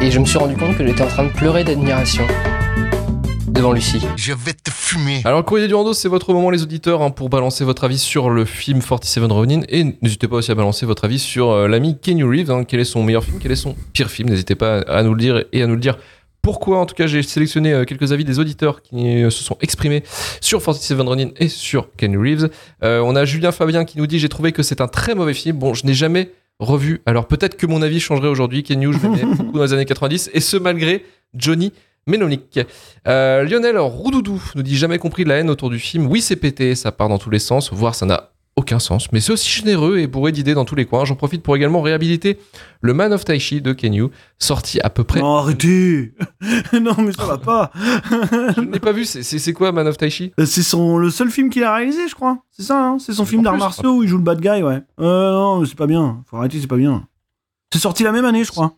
Et je me suis rendu compte que j'étais en train de pleurer d'admiration devant Lucie. Je vais te fumer. Alors, courrier du rando, c'est votre moment, les auditeurs, hein, pour balancer votre avis sur le film 47 Ronin. Et n'hésitez pas aussi à balancer votre avis sur euh, l'ami Kenny Reeves. hein, quel est son meilleur film Quel est son pire film N'hésitez pas à nous le dire et à nous le dire. Pourquoi En tout cas, j'ai sélectionné euh, quelques avis des auditeurs qui euh, se sont exprimés sur 47 Ronin et sur Kenny Reeves. Euh, on a Julien Fabien qui nous dit J'ai trouvé que c'est un très mauvais film. Bon, je n'ai jamais revu. Alors peut-être que mon avis changerait aujourd'hui. Kenny, je l'aimais beaucoup dans les années 90. Et ce, malgré Johnny Ménonique. Euh, Lionel Roudoudou nous dit jamais compris la haine autour du film. Oui, c'est pété, ça part dans tous les sens, voire ça n'a aucun sens, mais c'est aussi généreux et bourré d'idées dans tous les coins. J'en profite pour également réhabiliter le Man of Taichi de Kenyu, sorti à peu près. Non, arrêtez Non, mais ça va pas Je n'ai pas vu, c'est- quoi Man of Taichi Euh, C'est son, le seul film qu'il a réalisé, je crois. C'est ça, hein C'est son film d'arts martiaux où il joue le bad guy, ouais. Euh, non, mais c'est pas bien. Faut arrêter, c'est pas bien. C'est sorti la même année, je crois.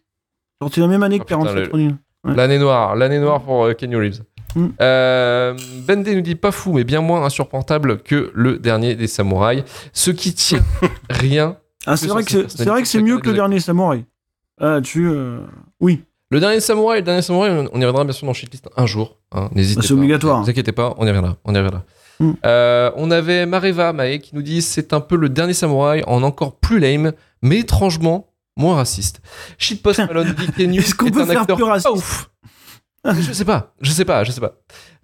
Sorti la même année que Oh, putain, 47 le- Ronin. Ouais. L'année noire, l'année noire pour euh, Kenny Reeves. Mm. Euh, Bende nous dit pas fou, mais bien moins insupportable que le dernier des samouraïs. Ce qui tient rien. Ah, c'est que vrai que c'est c'est vrai que c'est mieux que le dernier Samouraï. Ah, tu. euh, Oui. Le dernier samouraï, le dernier samouraï, on y reviendra bien sûr dans Shitlist un jour. hein, N'hésitez Bah, c'est pas. obligatoire. Ne vous inquiétez pas, on y reviendra. On y reviendra. Mm. Euh, on avait Mareva Mae qui nous dit c'est un peu le dernier samouraï en encore plus lame, mais étrangement moins raciste. Shitpost Malone dit Kenyu est peut un acteur pas ouf. Je sais pas, je sais pas, je sais pas.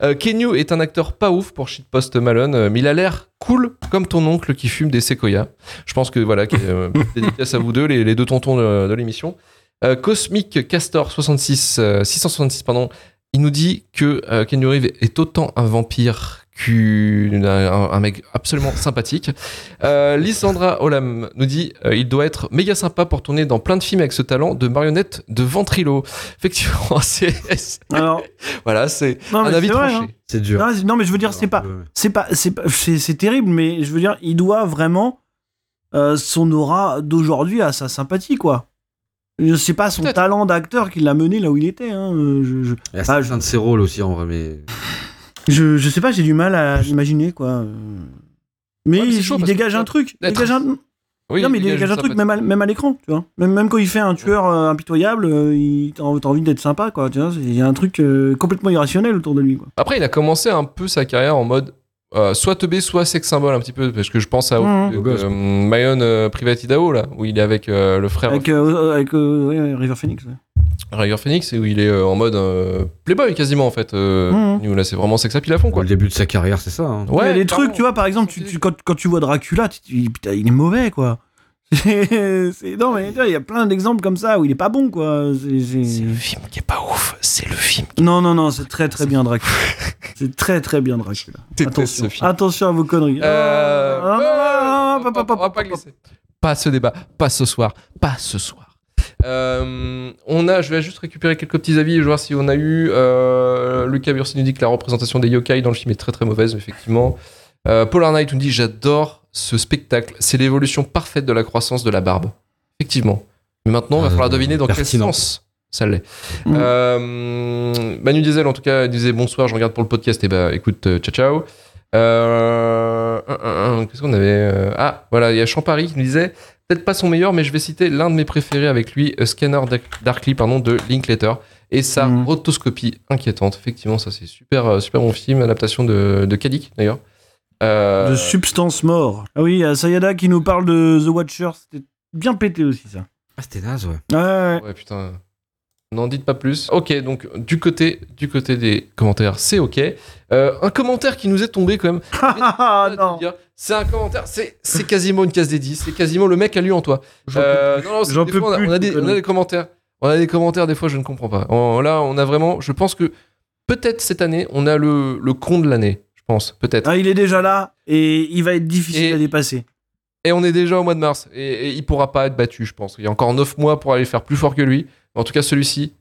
Euh, Kenyu est un acteur pas ouf pour Shitpost Malone, euh, mais il a l'air cool comme ton oncle qui fume des séquoias. Je pense que voilà, euh, dédicace à vous deux, les, les deux tontons de, de l'émission. Euh, Cosmic Castor 66, euh, 666, pardon, il nous dit que euh, Keanu Reeves est autant un vampire un, un mec absolument sympathique. Euh, Lysandra Olam nous dit euh, il doit être méga sympa pour tourner dans plein de films avec ce talent de marionnette de ventrilo. Effectivement, c'est Alors, voilà, c'est non, un mais avis tranché. hein. C'est dur. Non, mais je veux dire, c'est pas. C'est pas. C'est pas- c'est- terrible, mais je veux dire, il doit vraiment euh, son aura d'aujourd'hui à sa sympathie, quoi. Je sais pas son talent d'acteur qui l'a mené là où il était. Hein. euh, Je, je, Il y a Ah, de ses rôles aussi en vrai, mais. Je, je sais pas, j'ai du mal à l'imaginer, quoi. Mais, Ouais, mais c'est il, chaud dégage un truc. Il d'être- dégage un... Oui, non, mais il dégage dégage un truc même à, même à l'écran, tu vois. Même, même quand il fait un tueur euh, impitoyable, euh, il- t'as envie d'être sympa, quoi. Tu vois, il y a un truc euh, complètement irrationnel autour de lui, quoi. Après, il a commencé un peu sa carrière en mode euh, soit teubé, soit sex symbole un petit peu, parce que je pense à euh, euh, Mayon euh, Private Idaho, là, où il est avec euh, le frère Avec, euh, avec euh, ouais, River Phoenix. ouais. River Phoenix, et où il est euh, en mode euh, playboy quasiment en fait. Euh. Nous, là, c'est vraiment sex appeal à fond, Quoi, le début de sa carrière, c'est ça. hein. des clairement. trucs, tu vois, par exemple, tu, tu- quand, quand tu vois Dracula, tu putain, il est mauvais, quoi. C'est- c'est- non, mais tu il y a plein d'exemples comme ça où il est pas bon, quoi. C'est- c'est- C'est le film qui est pas ouf, c'est le film qui Non, non, non, c'est très très bien Dracula. c'est très très bien Dracula. Attention, ce film. attention à vos conneries. Euh, Ah, non, non, non. Pas ce débat, pas ce soir, pas ce soir. Euh, on a, je vais juste récupérer quelques petits avis et voir si on a eu. Euh, Lucas Bursi nous dit que la représentation des yokai dans le film est très très mauvaise, effectivement. Euh, Polar Knight nous dit j'adore ce spectacle, c'est l'évolution parfaite de la croissance de la barbe. Effectivement. Mais maintenant, il va Euh, falloir deviner dans pertinent. quel sens ça l'est. Mm. Euh, Manu Diesel, en tout cas, disait bonsoir, je regarde pour le podcast. Et bah, écoute, euh, ciao, ciao. Euh, Qu'est-ce qu'on avait Ah, voilà, il y a Champari qui nous disait peut-être pas son meilleur, mais je vais citer l'un de mes préférés avec lui, euh, Scanner Dark- Darkly, pardon, de Linklater. Et sa Mm. rotoscopie inquiétante. Effectivement, ça c'est super, euh, super bon film, adaptation de, de Kadik d'ailleurs. Euh, De substance mort. Ah oui, il y a Sayada qui nous parle de The Watcher. C'était bien pété aussi, ça. Ah, c'était naze, ouais. Ouais, ouais. Ouais, putain. N'en dites pas plus. Ok, donc du côté, du côté des commentaires, c'est ok. Euh, un commentaire qui nous est tombé quand même. Ah C'est un commentaire, c'est c'est quasiment une case des 10, c'est quasiment le mec a lu en toi. J'en Euh, peux fois, on a- plus On a, de des, on a conneries. des commentaires. On a des commentaires, des fois, je ne comprends pas. On- là, on a vraiment, je pense que peut-être cette année, on a le, le con de l'année. Je pense, peut-être. Ah, il est déjà là et il va être difficile Et- à dépasser. Et on est déjà au mois de mars. Et, et il pourra pas être battu, je pense. Il y a encore 9 mois pour aller faire plus fort que lui. En tout cas, celui-ci,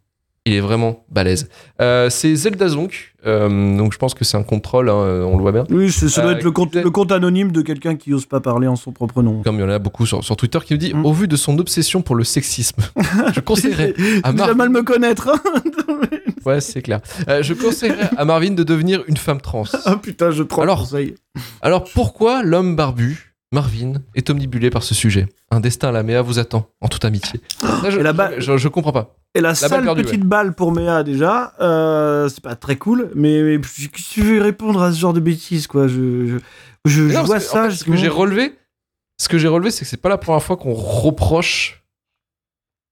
il est vraiment balèze. Euh, c'est Zelda Zonk. Euh, donc je pense que c'est un contrôle, on le voit bien. Oui, ça doit Euh, être le compte, qui- le compte anonyme de quelqu'un qui ose pas parler en son propre nom. Comme il y en a beaucoup sur, sur Twitter qui me dit Mm. Au vu de son obsession pour le sexisme, je conseillerais à Marvin. mal me connaître. hein. Ouais, c'est clair. Euh, je conseillerais à Marvin de devenir une femme trans. Ah putain, je prends Alors, le conseil. Alors pourquoi l'homme barbu, Marvin, est omnibulé par ce sujet Un destin à la Méa vous attend, en toute amitié. Là, je, Et je, je comprends pas. Et la, sale perdue, petite balle pour Méa déjà, euh, c'est pas très cool, mais, mais qu'est-ce que tu veux répondre à ce genre de bêtises quoi? Je, non, vois ça. en fait, je ce que j'ai relevé, ce que j'ai relevé, c'est que c'est pas la première fois qu'on reproche,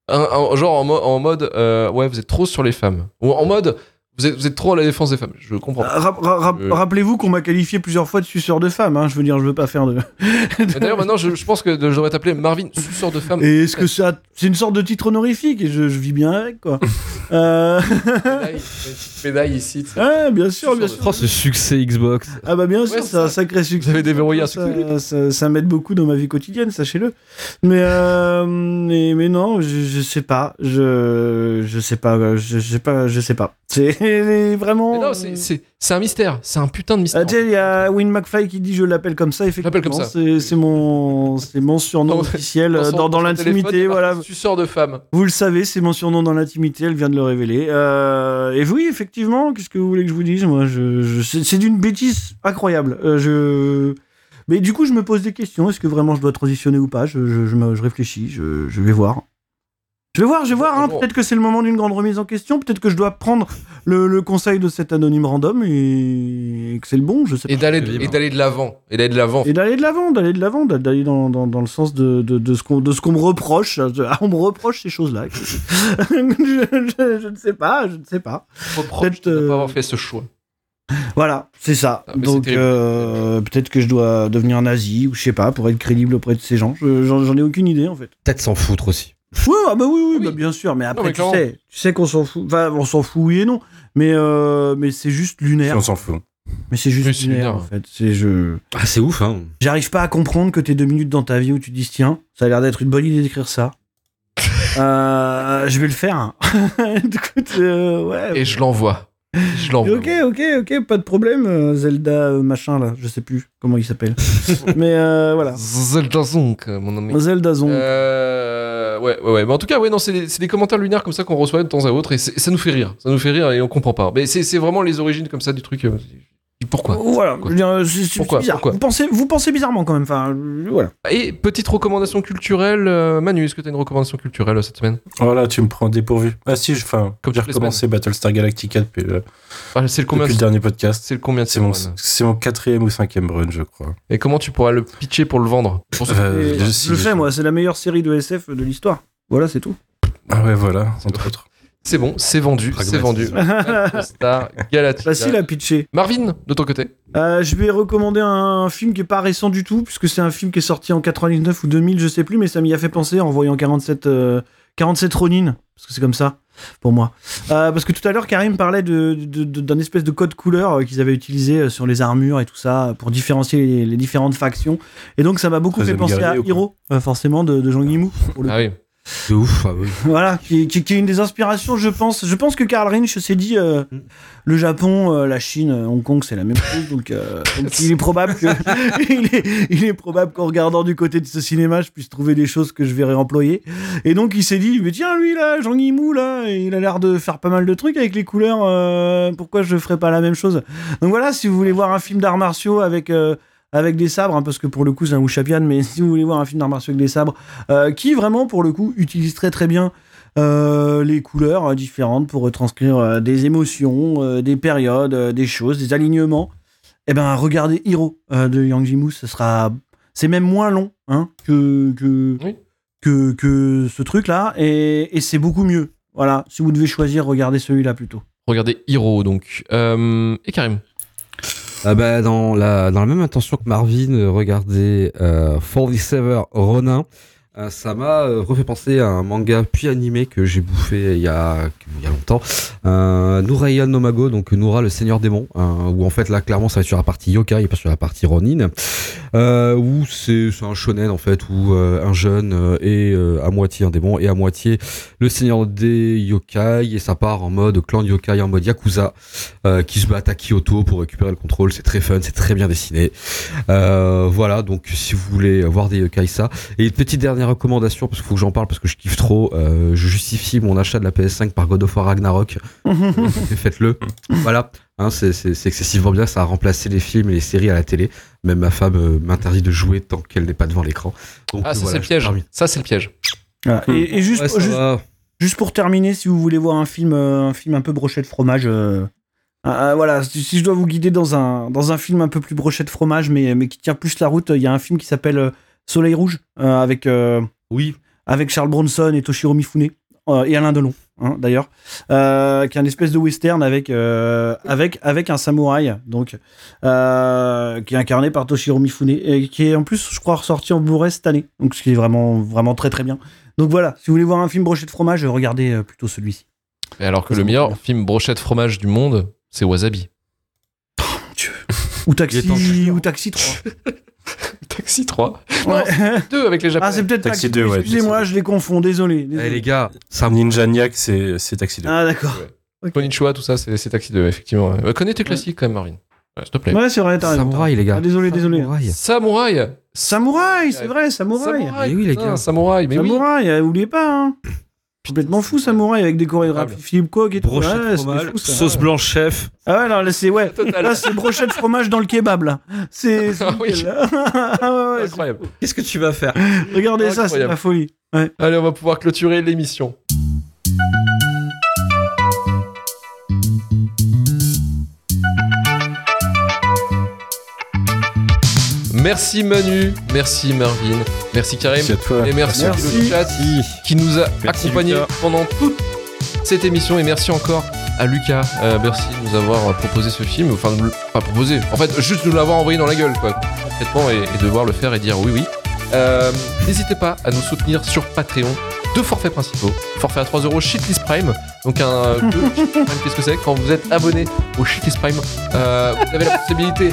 un- un- genre en, mo- en mode, euh, ouais, vous êtes trop sur les femmes, ou en mode, vous êtes, vous êtes trop à la défense des femmes. Je comprends. Ra- ra- Euh. Rappelez-vous qu'on m'a qualifié plusieurs fois de suceur de femme. Hein. Je veux dire, je veux pas faire de. D'ailleurs, maintenant, je, je pense que je devrais t'appeler Marvin, suceur de femmes. Et est-ce que ça, c'est une sorte de titre honorifique et je, je vis bien avec quoi. euh... Médaille, une petite médaille ici. ouais, bien sûr, bien sûr. Oh, ce succès Xbox. Ah bah bien Ouais, sûr, c'est c'est un sacré succès. Vous avez déverrouillé un ça, succès. ça, ça m'aide beaucoup dans ma vie quotidienne, sachez-le. Mais, euh, mais mais non, je, je sais pas, je je sais pas, je, je sais pas, je sais pas. C'est vraiment. Mais non, c'est- un mystère, c'est un putain de mystère. Ah, tiens, il y a Win McFly qui dit je l'appelle comme ça, effectivement. l'appelle comme ça. C'est mon, c'est mon surnom Dans- officiel euh, son- dans, dans son l'intimité. Voilà, marque Suceur de femmes. vous le savez, c'est mon surnom dans l'intimité. Elle vient de le révéler. Euh, et oui, effectivement, qu'est-ce que vous voulez que je vous dise Moi, je, je- c'est d'une bêtise incroyable. Euh, je, mais du coup, je me pose des questions. Est-ce que vraiment je dois transitionner ou pas? Je, réfléchis. Je, je vais voir. Je vais voir, je vais voir. hein. Peut-être que c'est le moment d'une grande remise en question. Peut-être que je dois prendre le, le conseil de cet anonyme random et, et que c'est le bon. Je sais pas. Et d'aller et d'aller de l'avant. Et d'aller de l'avant. Et d'aller de l'avant, d'aller de l'avant, d'aller dans, dans, dans le sens de, de, de ce qu'on de ce qu'on me reproche. Ah, on me reproche ces choses-là. je, je- je ne sais pas, je ne sais pas. Reproche peut-être, de ne euh, pas avoir fait ce choix. Voilà, c'est ça. Ah, Donc euh, peut-être que je dois devenir nazi ou je sais pas pour être crédible auprès de ces gens. Je- J'en j'en ai aucune idée en fait. Peut-être s'en foutre aussi. Oui, ah bah oui, oui, Oui. bah bien sûr. Mais après mais tu clairement. sais, tu sais qu'on s'en fout. Enfin, on s'en fout oui et non. Mais euh, mais c'est juste lunaire. On s'en fout. Mais c'est juste lunaire, lunaire. en fait. C'est je. Ah, c'est ouf, hein. J'arrive pas à comprendre que t'es deux minutes dans ta vie où tu te dis tiens, ça a l'air d'être une bonne idée d'écrire ça. Euh, je vais le faire. hein. Écoute, euh, ouais. Et je l'envoie. Je l'envoie. Ok, ok, ok, pas de problème. euh, Zelda euh, machin là, je sais plus comment il s'appelle. Mais euh, voilà. Zelda Zonk, mon ami. Zelda Zone. Euh, ouais, ouais, ouais. Mais en tout cas, ouais, non, c'est des, des commentaires lunaires comme ça qu'on reçoit de temps à autre et ça nous fait rire. Ça nous fait rire et on comprend pas. Mais c'est c'est vraiment les origines comme ça du truc. Pourquoi Voilà, Pourquoi je veux dire, c'est Pourquoi bizarre. Pourquoi vous, pensez, vous pensez bizarrement quand même. Enfin, euh, voilà. Et petite recommandation culturelle, euh, Manu, est-ce que tu as une recommandation culturelle euh, cette semaine? Voilà, tu me prends dépourvu. Ah si, je- enfin, Comme j'ai recommencé Battlestar Galactica depuis, le- Ah, C'est le combien depuis le dernier podcast. C'est le combien de C'est mon, mon quatrième ou cinquième run, je crois. Et comment tu pourras le pitcher pour le vendre? Pour Euh, je- je, si, le je- fais moi, c'est la meilleure série de SF de l'histoire. Voilà, c'est tout. Ah ouais, voilà, entre autres. C'est bon, c'est vendu, c'est vendu. Star. Facile à pitcher. Marvin, de ton côté Euh, je vais recommander un film qui est pas récent du tout, puisque c'est un film qui est sorti en 99 ou 2000, je sais plus, mais ça m'y a fait penser en voyant 47, euh, 47 Ronin, parce que c'est comme ça pour moi. Euh, parce que tout à l'heure, Karim parlait de, de- de- d'un espèce de code couleur euh, qu'ils avaient utilisé euh, sur les armures et tout ça pour différencier les, les différentes factions. Et donc ça m'a beaucoup Très fait penser à Hiro, euh, forcément, de, de Jean Guimou. pour le Ah oui. De ouf, ah oui. voilà, qui, qui- qui est une des inspirations, je pense. Je pense que Karl Rinch s'est dit euh, Mm. le Japon, euh, la Chine, euh, Hong Kong, c'est la même chose. Donc, euh, donc il est probable que il, est, il est probable qu'en regardant du côté de ce cinéma, je puisse trouver des choses que je verrai employer. Et donc il s'est dit, mais tiens lui là, Jean Guimou là, il a l'air de faire pas mal de trucs avec les couleurs. euh, pourquoi je ferais pas la même chose? Donc voilà, si vous voulez voir un film d'arts martiaux avec euh, avec des sabres, hein, parce que pour le coup c'est un Wuxapian, mais si vous voulez voir un film d'arts martiaux avec des sabres, euh, qui vraiment pour le coup utilise très très bien euh, les couleurs euh, différentes pour retranscrire euh, des émotions, euh, des périodes, euh, des choses, des alignements. Eh ben regardez Hero euh, de Yang Jimu, ce sera c'est même moins long hein, que que, Oui. que que ce truc là et, et c'est beaucoup mieux. Voilà, si vous devez choisir, regardez celui-là plutôt. Regardez Hero, donc. Euh, et Karim? Ah bah, dans, la, dans la même intention que Marvin, euh, regardez euh, 47 Ronin. Euh, ça m'a euh, refait penser à un manga puis animé que j'ai bouffé il y a, il y a longtemps. Euh, Nomago, donc Noura le Seigneur démon, euh, où en fait là clairement ça va être sur la partie yokai et pas sur la partie ronin. Euh, où c'est un shonen en fait où un jeune est à moitié un démon et à moitié le Seigneur des yokai et ça part en mode clan de yokai en mode yakuza qui se battent à Kyoto pour récupérer le contrôle. C'est très fun, c'est très bien dessiné. Voilà donc si vous voulez voir des yokai ça et une petite dernière recommandation, parce qu'il faut que j'en parle, parce que je kiffe trop. euh, je justifie mon achat de la PS5 par God of War Ragnarok. Faites-le. Voilà. Hein, c'est excessivement bien. Ça a remplacé les films et les séries à la télé. Même ma femme euh, m'interdit de jouer tant qu'elle n'est pas devant l'écran. Ah, ça voilà, c'est le piège. Ça c'est le piège. Voilà. Et, et juste, Ouais, juste, va. juste pour terminer, si vous voulez voir un film, euh, un film un peu brochet de fromage, euh, voilà, si, si je dois vous guider dans un, dans un film un peu plus brochet de fromage, mais, mais qui tient plus la route, il y a un film qui s'appelle euh, Soleil Rouge euh, avec, euh, Oui. avec Charles Bronson et Toshiro Mifune euh, et Alain Delon, hein, d'ailleurs, euh, qui est un espèce de western avec, euh, avec, avec un samouraï, donc, euh, qui est incarné par Toshiro Mifune, et qui est en plus, je crois, ressorti en Blu-ray cette année, donc ce qui est vraiment, vraiment très très bien. Donc voilà, si vous voulez voir un film brochet de fromage, regardez euh, plutôt celui-ci. Et alors que le meilleur bon. film brochette fromage du monde, c'est Wasabi. Ou Il est temps de Taxi, ou Taxi 3. Taxi 3. Ouais. Deux avec les Ah, japonais. c'est peut-être Taxi Taxi 2, 2, ouais, excusez-moi, je les confonds, désolé. désolé. Eh, les gars, ça Ninja Niac, c'est c'est Taxi 2. Ah, d'accord. Konnichiwa, tout ça, c'est c'est Taxi 2, effectivement. Euh, connais tes classiques quand même, Marvin. Ouais, S'il te plaît. Ouais, c'est vrai, t'as. Samouraï, les gars. Ah, désolé, désolé. Samouraï. Samouraï Samouraï, c'est vrai, Samouraï. Mais oui, les gars. Samouraï, mais oui. Samouraï, euh, oubliez pas, hein. Complètement fou, Samouraï, avec des chorégraphies Philippe Coq et tout. Brochette Ouais, fromage, fou, ça. sauce blanche chef. Ah ouais, non, là, c'est, ouais. Là, c'est brochette de fromage dans le kebab, là. C'est, c'est Ah oui. Ah ouais, ouais, Incroyable. Qu'est-ce que tu vas faire? Regardez ça, c'est la folie. Allez, on va pouvoir clôturer l'émission. Merci Manu, merci Marvin, merci Karim, Merci à toi. et merci, Merci. le chat qui nous a Merci, accompagnés Lucas. pendant toute cette émission et merci encore à Lucas, euh, merci de nous avoir euh, proposé ce film, enfin de nous- pas proposé, en fait juste de nous l'avoir envoyé dans la gueule quoi, concrètement et, et de devoir le faire et dire oui oui. Euh, N'hésitez pas à nous soutenir sur Patreon. Deux forfaits principaux. Forfait à 3 euros Shitlist Prime. Donc un Prime, qu'est-ce que c'est? Quand vous êtes abonné au Shitlist Prime, euh, vous avez la possibilité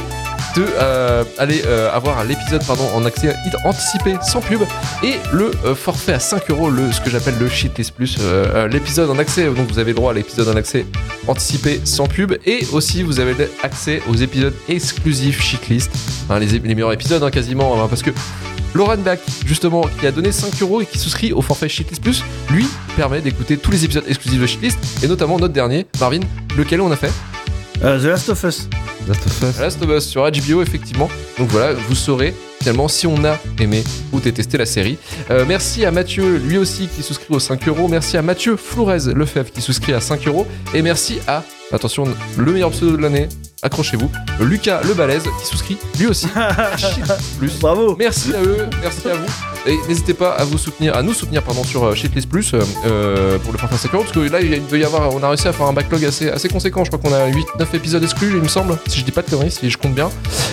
de euh, aller euh, avoir l'épisode pardon en accès anticipé sans pub et le euh, forfait à 5 euros le ce que j'appelle le shitlist plus l'épisode en accès donc vous avez droit à l'épisode en accès anticipé sans pub et aussi vous avez accès aux épisodes exclusifs shitlist Hein, les, meilleurs épisodes hein, quasiment hein, parce que Lauren Bach, justement, qui a donné 5 euros et qui souscrit au forfait Shitlist Plus, lui permet d'écouter tous les épisodes exclusifs de Shitlist et notamment notre dernier, Marvin, lequel on a fait? The Last of Us. Last of Us. Sur HBO, effectivement. Donc voilà, vous saurez finalement si on a aimé ou détesté la série. Euh, merci à Mathieu, lui aussi, qui souscrit aux 5 euros. Merci à Mathieu Flourez Lefebvre qui souscrit à 5 euros. Et merci à, attention, le meilleur pseudo de l'année, accrochez-vous, Lucas Le Balèze qui souscrit lui aussi. Plus. Bravo. Merci à eux, merci à vous. Et n'hésitez pas à vous soutenir, à nous soutenir pardon sur euh, Shitlist Plus euh, euh, pour le forfait 5 euros, parce que là il doit y avoir, on a réussi à faire un backlog assez, assez conséquent. Je crois qu'on a 8-9 épisodes exclus, il me semble, si je dis pas de conneries, si je compte bien.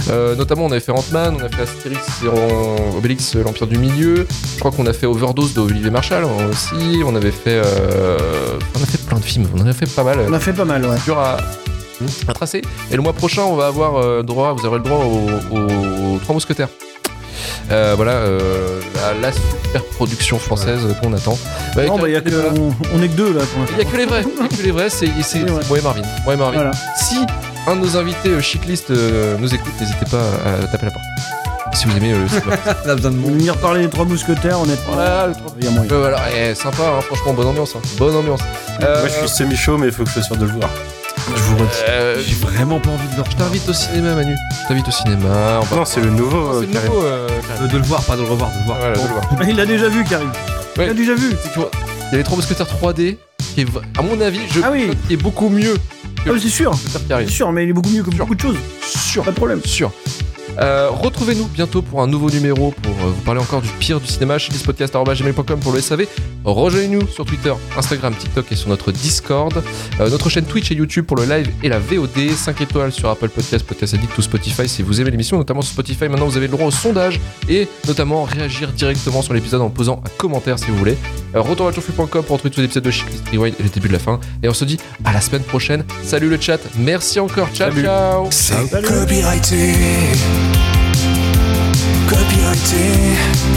Euh, notamment on avait fait Ant-Man, on a fait Astérix et en- Obélix, l'Empire du Milieu. Je crois qu'on a fait Overdose de Olivier Marshall aussi. On avait fait, euh, on a fait plein de films, on en a fait pas mal. On a fait pas mal, ouais. dur à, à tracer. Et le mois prochain, on va avoir euh, droit, vous aurez le droit aux, aux- aux Trois Mousquetaires. Euh, voilà, euh, la, la super production française qu'on attend. Bah, Non, bah, y a que, on, on est que deux, là, pour il y a que les vrais. Il y a que les vrais, c'est c'est- Ouais. et Marvin. Moi et Marvin. Voilà. Si un de nos invités euh, Shitlist euh, nous écoute, n'hésitez pas à taper la porte. Si vous aimez euh, le cinéma. On a besoin de On venir parler des trois mousquetaires. Voilà, le Il y a moyen. Euh, voilà, eh, sympa, hein, franchement, bonne ambiance. hein. Bonne ambiance. Euh, Moi, je suis semi-chaud, mais il faut que je sois sûr de le voir. Je vous redis. euh, J'ai vraiment pas envie de le je t'invite au cinéma, Manu. Je t'invite au cinéma. on va- Non, c'est le nouveau. Euh, c'est le Karim. nouveau. euh, Karim. Euh, De le voir, pas de le revoir, de le voir. Voilà, de le voir. Il l'a déjà vu, Karim. Il Ouais. l'a déjà vu. C'est que, Il y a les trois mousquetaires 3D, qui est, v- à mon avis, je Ah oui. qui est beaucoup mieux Ah, mais c'est sûr. que Mousquetaires qui C'est arrive. sûr, mais il est beaucoup mieux que beaucoup de choses. Sûr, Pas de problème. sûr. Euh, Retrouvez-nous bientôt pour un nouveau numéro pour euh, vous parler encore du pire du cinéma chez podcast.gmail.com pour le SAV. Rejoignez-nous sur Twitter, Instagram, TikTok et sur notre Discord. Euh, notre chaîne Twitch et YouTube pour le live et la VOD. 5 étoiles sur Apple Podcast, Podcast Addict ou Spotify si vous aimez l'émission. Notamment sur Spotify, maintenant vous avez le droit au sondage et notamment réagir directement sur l'épisode en posant un commentaire si vous voulez. Euh, retour à pour retrouver tous les épisodes de Checklist Rewind et le début de la fin. Et on se dit à la semaine prochaine. Salut le chat, merci encore, ciao Salut. ciao C'est copyrighté. Copyrighté.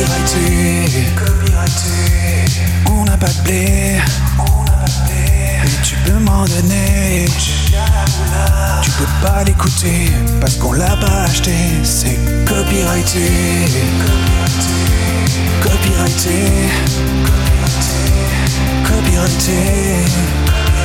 Copyrighté, copyrighté. On n'a pas de blé, on n'a pas de blé. Et tu peux m'en donner. Tu peux pas l'écouter parce qu'on l'a pas acheté. C'est copyrighté, copyrighté, copyrighté, copyrighté.